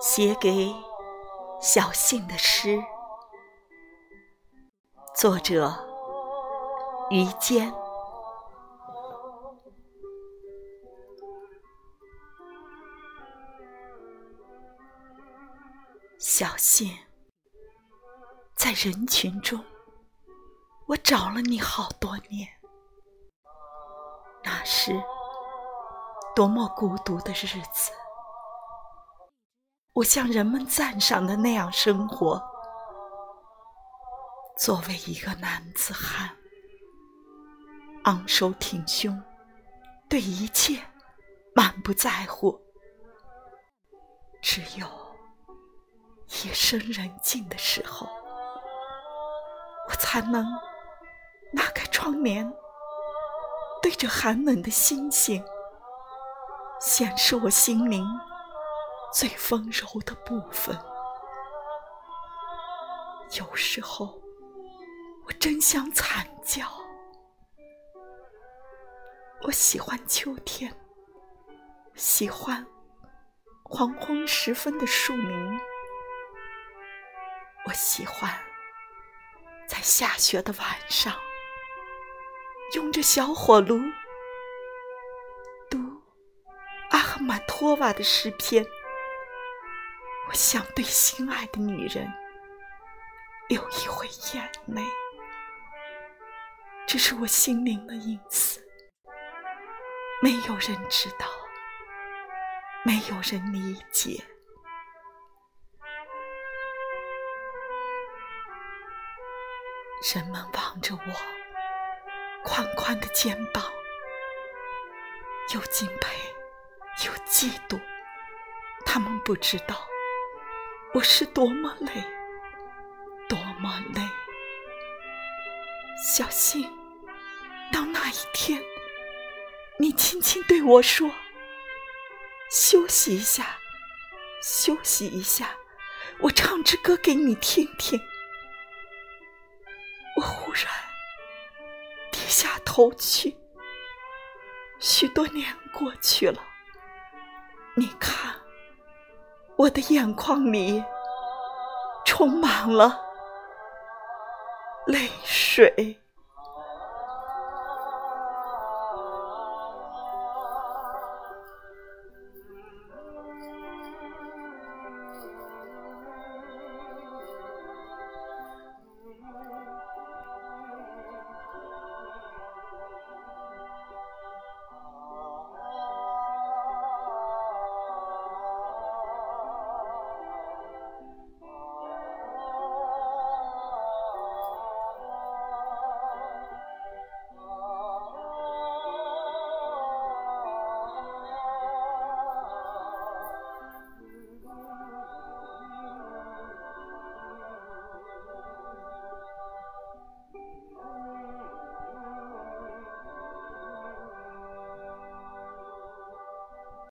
写给小信的诗，作者于坚。小信，在人群中，我找了你好多年。那是多么孤独的日子。我像人们赞赏的那样生活，作为一个男子汉，昂首挺胸，对一切满不在乎。只有夜深人静的时候，我才能拉开窗帘，对着寒冷的星星，显示我心灵。最丰柔的部分，有时候我真想惨叫。我喜欢秋天，喜欢黄昏时分的树林，我喜欢在下雪的晚上，用着小火炉读阿赫玛托娃的诗篇。我想对心爱的女人流一回眼泪，这是我心灵的隐私，没有人知道，没有人理解。人们望着我宽宽的肩膀，又敬佩又嫉妒，他们不知道。我是多么累，多么累！小心，到那一天，你轻轻对我说：“休息一下，休息一下，我唱支歌给你听听。”我忽然下头去，许多年过去了，你看。我的眼眶里充满了泪水。